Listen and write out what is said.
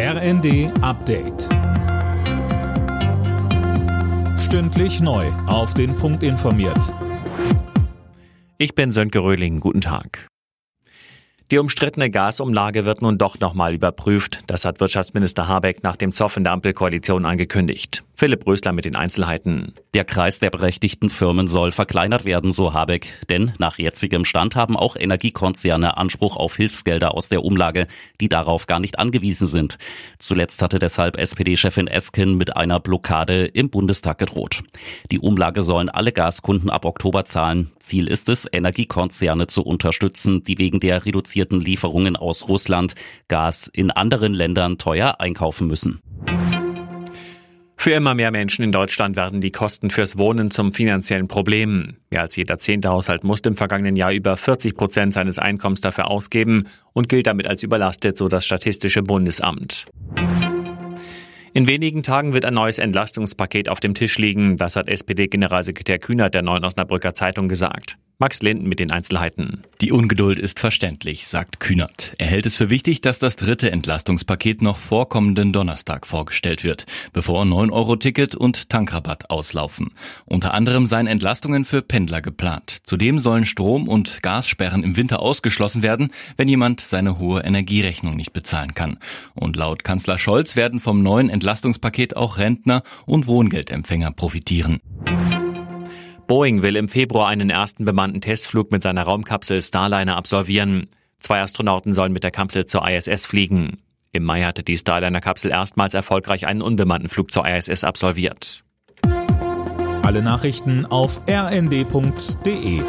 RND Update. Stündlich neu. Auf den Punkt informiert. Ich bin Sönke Röhling. Guten Tag. Die umstrittene Gasumlage wird nun doch nochmal überprüft. Das hat Wirtschaftsminister Habeck nach dem Zoff in der Ampelkoalition angekündigt. Philipp Rösler mit den Einzelheiten. Der Kreis der berechtigten Firmen soll verkleinert werden, so Habeck. Denn nach jetzigem Stand haben auch Energiekonzerne Anspruch auf Hilfsgelder aus der Umlage, die darauf gar nicht angewiesen sind. Zuletzt hatte deshalb SPD-Chefin Esken mit einer Blockade im Bundestag gedroht. Die Umlage sollen alle Gaskunden ab Oktober zahlen. Ziel ist es, Energiekonzerne zu unterstützen, die wegen der reduzierten Lieferungen aus Russland Gas in anderen Ländern teuer einkaufen müssen. Für immer mehr Menschen in Deutschland werden die Kosten fürs Wohnen zum finanziellen Problem. Mehr als jeder zehnte Haushalt musste im vergangenen Jahr über 40 Prozent seines Einkommens dafür ausgeben und gilt damit als überlastet, so das Statistische Bundesamt. In wenigen Tagen wird ein neues Entlastungspaket auf dem Tisch liegen. Das hat SPD-Generalsekretär Kühnert der Neuen Osnabrücker Zeitung gesagt. Max Linden mit den Einzelheiten. Die Ungeduld ist verständlich, sagt Kühnert. Er hält es für wichtig, dass das dritte Entlastungspaket noch vor kommenden Donnerstag vorgestellt wird, bevor 9-Euro-Ticket und Tankrabatt auslaufen. Unter anderem seien Entlastungen für Pendler geplant. Zudem sollen Strom- und Gassperren im Winter ausgeschlossen werden, wenn jemand seine hohe Energierechnung nicht bezahlen kann. Und laut Kanzler Scholz werden vom neuen Entlastungspaket auch Rentner und Wohngeldempfänger profitieren. Boeing will im Februar einen ersten bemannten Testflug mit seiner Raumkapsel Starliner absolvieren. Zwei Astronauten sollen mit der Kapsel zur ISS fliegen. Im Mai hatte die Starliner-Kapsel erstmals erfolgreich einen unbemannten Flug zur ISS absolviert. Alle Nachrichten auf rnd.de